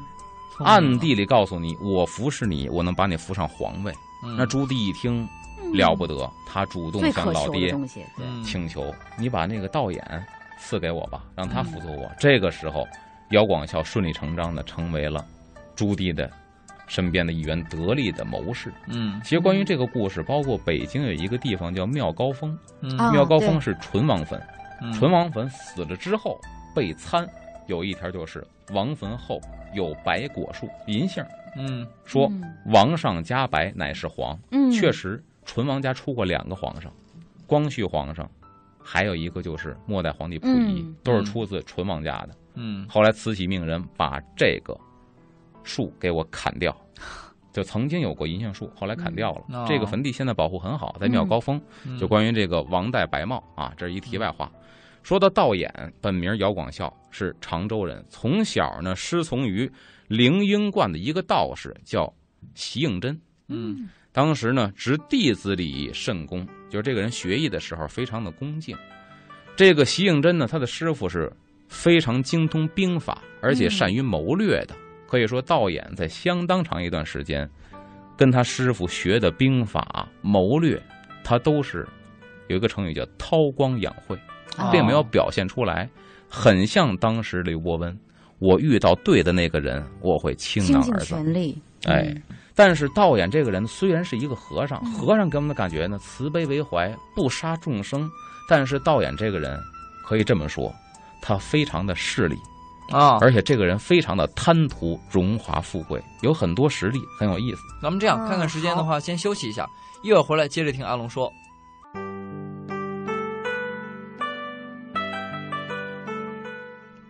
Speaker 3: 暗地里告诉你，我服侍你，我能把你扶上皇位。
Speaker 1: 嗯。
Speaker 3: 那朱棣一听了不得，他主动向老爹请求你把那个道眼赐给我吧，让他
Speaker 2: 嗯
Speaker 3: 辅佐我。这个时候，姚广孝顺理成章的成为了朱棣的身边的一员得力的谋士。
Speaker 1: 嗯。
Speaker 3: 其实关于这个故事，包括北京有一个地方叫妙高峰，妙高峰是纯王坟，
Speaker 1: 嗯。
Speaker 3: 淳王坟死了之后被参，有一条就是王坟后有白果树，银杏
Speaker 1: 嗯。
Speaker 3: 说
Speaker 2: 嗯
Speaker 3: 王上加白乃是皇，
Speaker 2: 嗯，
Speaker 3: 确实，纯王家出过两个皇上，光绪皇上，还有一个就是末代皇帝溥仪，
Speaker 2: 嗯。
Speaker 3: 都是出自纯王家的。
Speaker 1: 嗯。
Speaker 3: 后来慈禧命人把这个树给我砍掉，就曾经有过银杏树，后来砍掉了。
Speaker 1: 嗯哦
Speaker 3: 这个坟地现在保护很好，在妙高峰。
Speaker 1: 嗯
Speaker 3: 就关于这个王戴白帽啊，这是一题外话。说到道衍，本名姚广孝，是常州人，从小呢师从于灵英观的一个道士，叫席应真。
Speaker 1: 嗯
Speaker 3: 当时呢，执弟子礼甚恭，就是这个人学艺的时候非常的恭敬。这个席应真呢，他的师傅是非常精通兵法，而且善于谋略的。可以说，道衍在相当长一段时间，跟他师傅学的兵法、谋略，他都是有一个成语叫韬光养晦，
Speaker 2: 啊
Speaker 3: 并没有表现出来，很像当时刘伯温。我遇到对的那个人，我会倾囊而赠。
Speaker 2: 全力，
Speaker 3: 哎
Speaker 2: 嗯，
Speaker 3: 但是道衍这个人虽然是一个和尚，
Speaker 2: 嗯
Speaker 3: 和尚给我们的感觉呢，慈悲为怀，不杀众生。但是道衍这个人，可以这么说，他非常的势利，
Speaker 1: 啊，
Speaker 3: 而且这个人非常的贪图荣华富贵，有很多实力，很有意思。
Speaker 1: 咱们这样
Speaker 2: 嗯
Speaker 1: 看看时间的话，先休息一下，一会儿回来接着听阿龙说。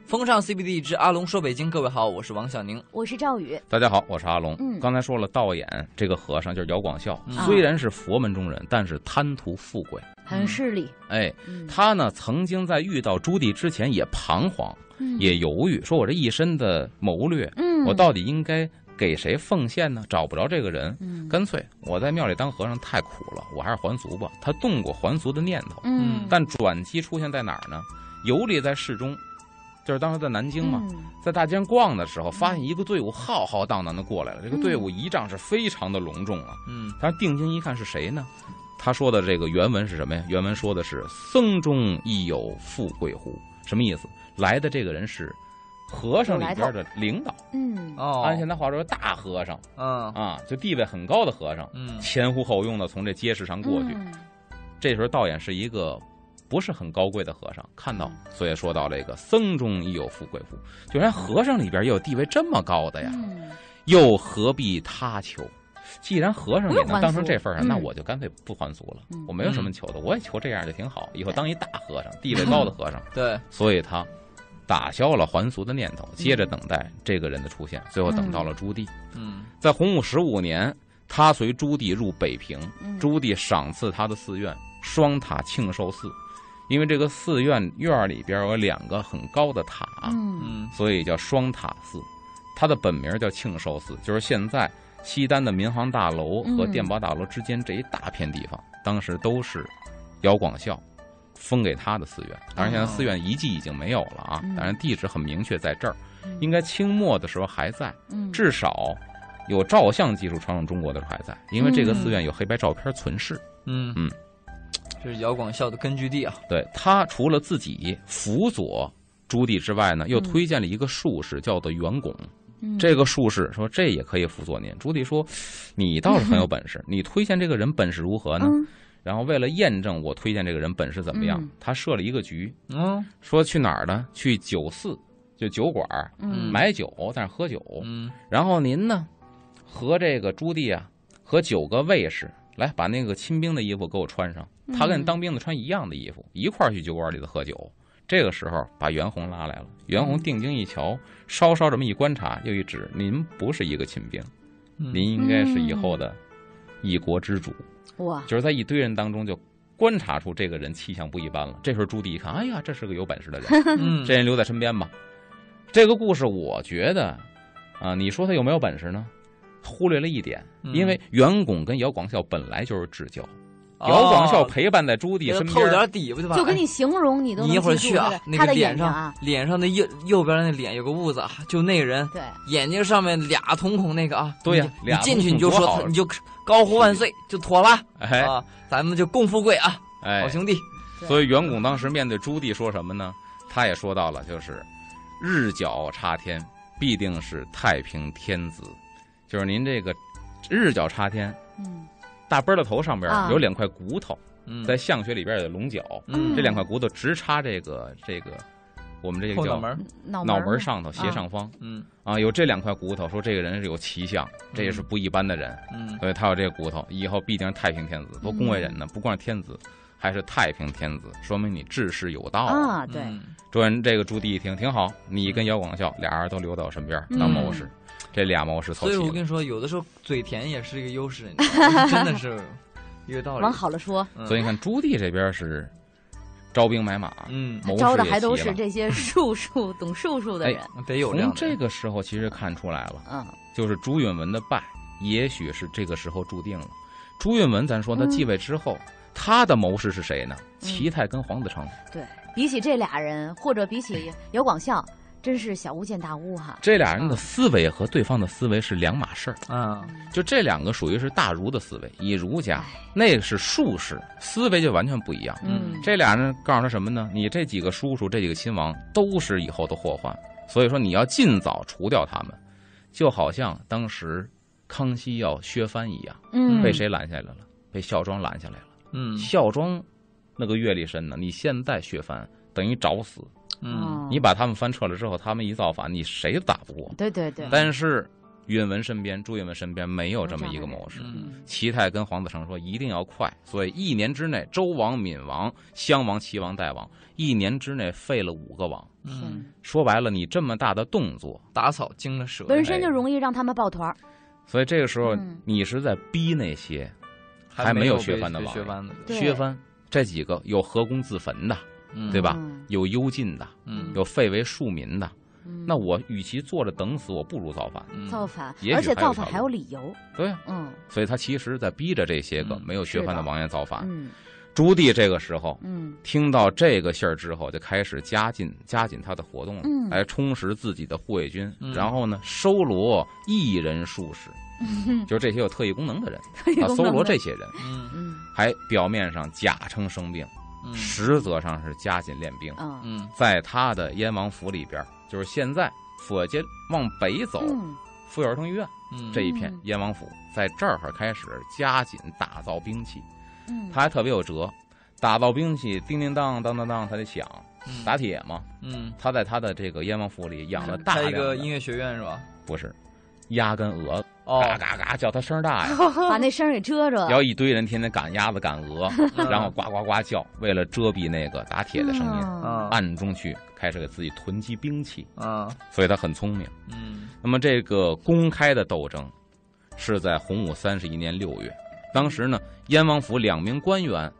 Speaker 1: 风尚 CBD 之阿龙说北京，各位好，我是王小宁。
Speaker 2: 我是赵宇，
Speaker 3: 大家好，我是阿龙。
Speaker 2: 嗯
Speaker 3: 刚才说了，道衍这个和尚就是姚广孝，
Speaker 1: 嗯
Speaker 3: 虽然是佛门中人，但是贪图富贵。
Speaker 2: 很势利，
Speaker 3: 哎，
Speaker 2: 嗯
Speaker 3: 他呢曾经在遇到朱棣之前也彷徨，
Speaker 2: 嗯
Speaker 3: 也犹豫，说我这一身的谋略，
Speaker 2: 嗯，
Speaker 3: 我到底应该给谁奉献呢？找不着这个人，
Speaker 2: 嗯
Speaker 3: 干脆我在庙里当和尚太苦了，我还是还俗吧。他动过还俗的念头，
Speaker 2: 嗯，
Speaker 3: 但转机出现在哪儿呢？游历在市中，就是当时在南京嘛，
Speaker 2: 嗯
Speaker 3: 在大街上逛的时候，发现一个队伍浩浩荡荡的过来了。这个队伍仪仗是非常的隆重啊。
Speaker 1: 嗯
Speaker 3: 他定睛一看是谁呢？他说的这个原文是什么呀？原文说的是“僧中亦有富贵乎”，什么意思？来的这个人是和尚里边的领导，
Speaker 2: 嗯。
Speaker 1: 哦，
Speaker 3: 按现在话说大和尚。
Speaker 1: 嗯。
Speaker 3: 啊，就地位很高的和尚，
Speaker 1: 嗯。
Speaker 3: 前呼后拥的从这街市上过去。
Speaker 2: 嗯。
Speaker 3: 这时候道演是一个不是很高贵的和尚，看到，所以说到这个僧中亦有富贵乎，就连和尚里边也有地位这么高的呀，
Speaker 2: 嗯。
Speaker 3: 又何必他求？既然和尚也能当成这份儿那我就干脆不还俗了。
Speaker 2: 嗯。
Speaker 3: 我没有什么求的，我也求这样就挺好，以后当一大和尚，地位高的和尚。
Speaker 1: 对，
Speaker 3: 所以他打消了还俗的念头，接着等待这个人的出现。最后等到了朱棣，
Speaker 1: 嗯。
Speaker 3: 在洪武十五年，他随朱棣入北平，
Speaker 2: 嗯。
Speaker 3: 朱棣赏赐他的寺院双塔庆寿寺，因为这个寺院院儿里边有两个很高的塔，
Speaker 2: 嗯。
Speaker 1: 嗯。
Speaker 3: 所以叫双塔寺。它的本名叫庆寿寺，就是现在西单的民航大楼和
Speaker 2: 嗯。
Speaker 3: 电报大楼之间这一大片地方，当时都是姚广孝封给他的寺院。当然，现在寺院遗迹已经没有了啊
Speaker 2: 嗯，
Speaker 3: 当然地址很明确在这儿，
Speaker 2: 嗯
Speaker 3: 应该清末的时候还在，
Speaker 2: 嗯
Speaker 3: 至少有照相技术传入中国的时候还在，因为这个寺院有黑白照片存世。
Speaker 1: 嗯
Speaker 3: 嗯，
Speaker 1: 这是姚广孝的根据地啊。
Speaker 3: 对他除了自己辅佐朱棣之外呢，又
Speaker 2: 嗯
Speaker 3: 推荐了一个术士，叫做袁拱。
Speaker 2: 嗯
Speaker 3: 这个术士说这也可以辅佐您。朱棣说，你倒是很有本事，你推荐这个人本事如何呢？
Speaker 2: 嗯
Speaker 3: 然后为了验证我推荐这个人本事怎么样，
Speaker 2: 嗯。
Speaker 3: 他设了一个局，
Speaker 1: 嗯。
Speaker 3: 说去哪儿呢？去酒肆，就酒馆儿
Speaker 2: 嗯。
Speaker 3: 买酒，在那喝酒。
Speaker 1: 嗯。
Speaker 3: 然后您呢，和这个朱棣啊，和九个卫士来把那个亲兵的衣服给我穿上，他跟
Speaker 2: 嗯
Speaker 3: 当兵的穿一样的衣服，一块儿去酒馆里头喝酒。这个时候把袁弘拉来了，袁弘定睛一瞧，稍稍这么一观察，又一指：“您不是一个亲兵，
Speaker 1: 嗯。
Speaker 3: 您应该是以后的一国之主。
Speaker 2: 哇，
Speaker 3: 就是在一堆人当中就观察出这个人气象不一般了。这时候朱棣一看，哎呀，这是个有本事的人，
Speaker 1: 嗯，
Speaker 3: 这人留在身边吧。这个故事我觉得，啊，你说他有没有本事呢？忽略了一点，
Speaker 1: 嗯
Speaker 3: 因为袁拱跟姚广孝本来就是至交，
Speaker 1: 哦
Speaker 3: 姚广孝陪伴在朱棣身
Speaker 1: 给他透
Speaker 3: 边，
Speaker 1: 点底不就完了？
Speaker 2: 就跟你形容你都能
Speaker 1: 你一会儿去啊那个脸上脸上的右右边那脸有个痦子啊，就那个人
Speaker 2: 对，
Speaker 1: 眼睛上面俩瞳孔那个啊，
Speaker 3: 对呀
Speaker 1: 你进去你就说你就高呼万岁就妥了
Speaker 3: 哎。
Speaker 1: 啊，咱们就共富贵啊，
Speaker 3: 哎。
Speaker 1: 好，兄弟，
Speaker 3: 所以袁拱当时面对朱棣说什么呢？他也说到了，就是日脚插天，必定是太平天子，就是您这个日脚插天，
Speaker 2: 嗯，
Speaker 3: 大奔儿的头上边
Speaker 2: 啊。
Speaker 3: 有两块骨头，
Speaker 1: 嗯，
Speaker 3: 在相学里边有龙角，
Speaker 1: 嗯。
Speaker 3: 这两块骨头直插这个这个我们这个叫
Speaker 1: 脑门，
Speaker 3: 上头斜上方
Speaker 1: 嗯。
Speaker 3: 啊，有这两块骨头，说这个人是有奇相，这也是不一般的人，
Speaker 1: 嗯。
Speaker 3: 所以他有这个骨头，以后必定是太平天子，多恭维人呢，不光是天子。还是太平天子，说明你治世有道啊！
Speaker 2: 啊，对，
Speaker 1: 嗯
Speaker 3: 周人这个朱棣一听挺好，你跟姚广孝俩人都留在我身边
Speaker 2: 嗯。
Speaker 3: 当谋士，这俩谋士凑齐。
Speaker 1: 所以我跟你说，有的时候嘴甜也是一个优势，你知道 真的是一个道理。
Speaker 2: 往好了说，
Speaker 1: 嗯
Speaker 3: 所以你看朱棣这边是招兵买马，
Speaker 1: 嗯，
Speaker 3: 谋士也
Speaker 2: 招的还都是这些术数懂术数的
Speaker 3: 哎
Speaker 2: 人，
Speaker 1: 得有人
Speaker 3: 从这个时候其实看出来了，
Speaker 2: 嗯，
Speaker 3: 就是朱允文的败，也许是这个时候注定了。朱允文，咱说他
Speaker 2: 嗯
Speaker 3: 继位之后，他的谋士是谁呢？
Speaker 2: 嗯
Speaker 3: 齐泰跟黄子成。
Speaker 2: 对比起这俩人，或者比起 姚广孝，真是小巫见大巫哈。
Speaker 3: 这俩人的思维和对方的思维是两码事儿，
Speaker 1: 啊，
Speaker 3: 就这两个属于是大儒的思维，以儒家
Speaker 2: 哎
Speaker 3: 那个是术士，思维就完全不一样。
Speaker 2: 嗯，
Speaker 3: 这俩人告诉他什么呢？你这几个叔叔，这几个亲王都是以后的祸患，所以说你要尽早除掉他们，就好像当时康熙要削藩一样，
Speaker 2: 嗯，
Speaker 3: 被谁拦下来了？被孝庄拦下来了。
Speaker 1: 嗯
Speaker 3: 孝庄那个阅历深呢，你现在削藩等于找死。
Speaker 1: 嗯
Speaker 2: 哦。
Speaker 3: 你把他们翻撤了之后，他们一造反，你谁都打不过。
Speaker 2: 对对对，
Speaker 3: 但是允文身边，朱允文身边没有这么一个谋士。
Speaker 1: 嗯。
Speaker 3: 齐泰跟黄子成说一定要快，所以一年之内，周王、闵王、襄王、齐王、代王，一年之内废了五个王。
Speaker 1: 嗯，
Speaker 3: 说白了，你这么大的动作，
Speaker 1: 打草惊了蛇，
Speaker 2: 本身就容易让他们抱团儿。
Speaker 3: 所以这个时候
Speaker 2: 嗯。
Speaker 3: 你是在逼那些
Speaker 1: 还
Speaker 3: 没有削藩的王
Speaker 1: 削藩的，
Speaker 3: 削藩这几个有合工自焚的，
Speaker 1: 嗯。
Speaker 3: 对吧？
Speaker 2: 嗯。
Speaker 3: 有幽禁的，
Speaker 1: 嗯。
Speaker 3: 有废为庶民的。
Speaker 2: 嗯。
Speaker 3: 那我与其坐着等死，我不如造反。
Speaker 1: 嗯。
Speaker 2: 造反
Speaker 3: 也，许
Speaker 2: 而且造反还有理由。
Speaker 3: 对啊，
Speaker 2: 嗯。
Speaker 3: 所以他其实在逼着这些个
Speaker 1: 嗯。
Speaker 3: 没有学藩的王爷造反。
Speaker 2: 嗯。
Speaker 3: 朱棣这个时候
Speaker 2: 嗯。
Speaker 3: 听到这个信儿之后，就开始加紧加紧他的活动了，
Speaker 2: 嗯。
Speaker 3: 来充实自己的护卫军，
Speaker 1: 嗯。
Speaker 3: 然后呢，收罗一人术士，
Speaker 2: 嗯，
Speaker 3: 就是这些有特异功能的人，搜罗这些人，
Speaker 1: 嗯。
Speaker 2: 嗯。
Speaker 3: 还表面上假称生病，
Speaker 1: 嗯
Speaker 3: 实则上是加紧练兵。
Speaker 2: 嗯。
Speaker 1: 嗯。
Speaker 3: 在他的燕王府里边，就是现在府街往北走，
Speaker 2: 嗯。
Speaker 3: 妇幼儿童医院
Speaker 1: 嗯。
Speaker 3: 这一片
Speaker 2: 嗯。
Speaker 3: 燕王府，在这儿开始加紧打造兵器。
Speaker 2: 嗯，
Speaker 3: 他还特别有辙，打造兵器，叮叮当当当当，他得响。
Speaker 1: 嗯。
Speaker 3: 打铁嘛，
Speaker 1: 嗯，
Speaker 3: 他在他的这个燕王府里养了大
Speaker 1: 开一个音乐学院是吧？
Speaker 3: 不是鸭跟鹅，
Speaker 1: 哦，
Speaker 3: 嘎嘎嘎叫，它声儿大呀。
Speaker 2: 把那声儿给遮着。
Speaker 3: 要一堆人天天赶鸭子赶鹅，
Speaker 1: 嗯
Speaker 3: 然后呱呱呱叫，为了遮蔽那个打铁的声音，暗中去开始给自己囤积兵器，
Speaker 1: 啊
Speaker 3: 所以他很聪明。
Speaker 1: 嗯
Speaker 3: 那么这个公开的斗争是在洪武三十一年六月，当时呢，燕王府两名官员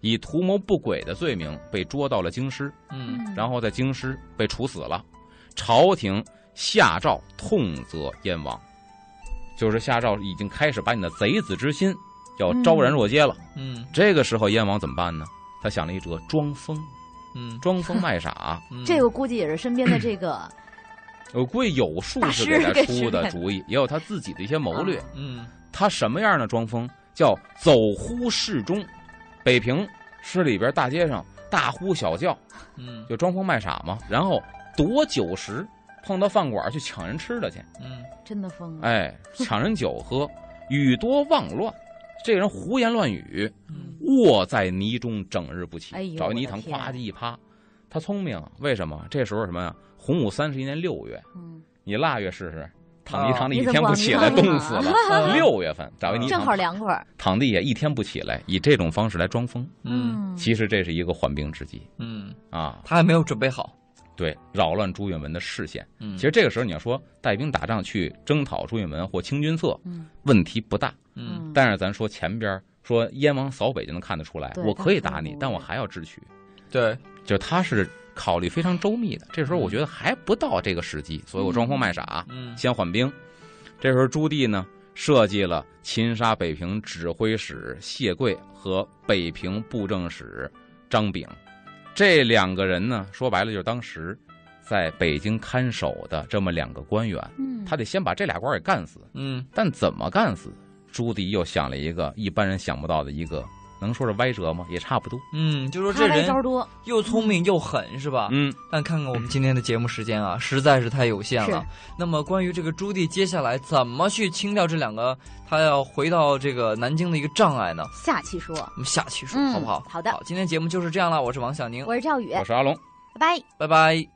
Speaker 3: 以图谋不轨的罪名被捉到了京师，
Speaker 1: 嗯
Speaker 3: 然后在京师被处死了。朝廷下诏痛责燕王，就是下诏已经开始把你的贼子之心要昭然若揭了。
Speaker 1: 嗯
Speaker 3: 这个时候燕王怎么办呢？他想了一辙，装疯，
Speaker 1: 嗯，
Speaker 3: 装疯卖傻。
Speaker 1: 嗯
Speaker 2: 这个估计也是身边的这个
Speaker 3: 我估计有术
Speaker 2: 大
Speaker 3: 士给他出的主意，也有他自己的一些谋略。
Speaker 2: 啊
Speaker 1: 嗯
Speaker 3: 他什么样的装疯？叫走呼市中，北平市里边大街上大呼小叫，
Speaker 1: 嗯
Speaker 3: 就装疯卖傻嘛。然后夺酒食，碰到饭馆去抢人吃的去，
Speaker 1: 嗯
Speaker 2: 真的疯了。
Speaker 3: 哎，抢人酒喝，语多妄乱。这个人胡言乱语，
Speaker 1: 嗯
Speaker 3: 卧在泥中整日不起，
Speaker 2: 哎
Speaker 3: 找一泥塘
Speaker 2: 我的天
Speaker 3: 咵叽一趴。他聪明，为什么？这时候什么呀？洪武三十一年六月，
Speaker 2: 嗯
Speaker 3: 你腊月试试，躺地
Speaker 1: 啊
Speaker 3: 躺地一天不起来，冻死了。
Speaker 1: 啊
Speaker 3: 六月份，贾维尼
Speaker 2: 正好
Speaker 3: 躺
Speaker 2: 凉快。
Speaker 3: 躺地下一天不起来，以这种方式来装疯。
Speaker 1: 嗯
Speaker 3: 其实这是一个缓兵之计
Speaker 1: 嗯，
Speaker 3: 啊，
Speaker 1: 他还没有准备好。
Speaker 3: 对，扰乱朱允文的视线。
Speaker 1: 嗯，
Speaker 3: 其实这个时候你要说带兵打仗去征讨朱允文或清君侧，
Speaker 2: 嗯
Speaker 3: 问题不大。
Speaker 1: 嗯
Speaker 3: 但是咱说前边说燕王扫北就能看得出来，我可以打你，但我还要智取，
Speaker 1: 对，
Speaker 3: 就他是考虑非常周密的。这时候我觉得还不到这个时机，所以我装疯卖傻，
Speaker 1: 嗯
Speaker 3: 先缓兵。这时候朱棣呢设计了擒杀北平指挥使谢贵和北平布政使张炳这两个人呢，说白了就是当时在北京看守的这么两个官员，
Speaker 2: 嗯，
Speaker 3: 他得先把这俩官给干死。
Speaker 1: 嗯
Speaker 3: 但怎么干死？朱棣又想了一个一般人想不到的一个，能说是歪折吗？也差不多。
Speaker 1: 嗯，就说这人
Speaker 2: 招多，
Speaker 1: 又聪明又狠，是吧？
Speaker 3: 嗯，
Speaker 1: 但看看我们今天的节目时间啊，实在是太有限了。那么关于这个朱棣接下来怎么去清掉这两个他要回到这个南京的一个障碍呢？
Speaker 2: 下期说。
Speaker 1: 我们下期说，
Speaker 2: 嗯
Speaker 1: 好不好？
Speaker 2: 好的
Speaker 1: 好，今天节目就是这样了。我是王小宁，
Speaker 2: 我是赵宇，
Speaker 3: 我是阿龙。
Speaker 2: 拜拜。
Speaker 1: 拜拜。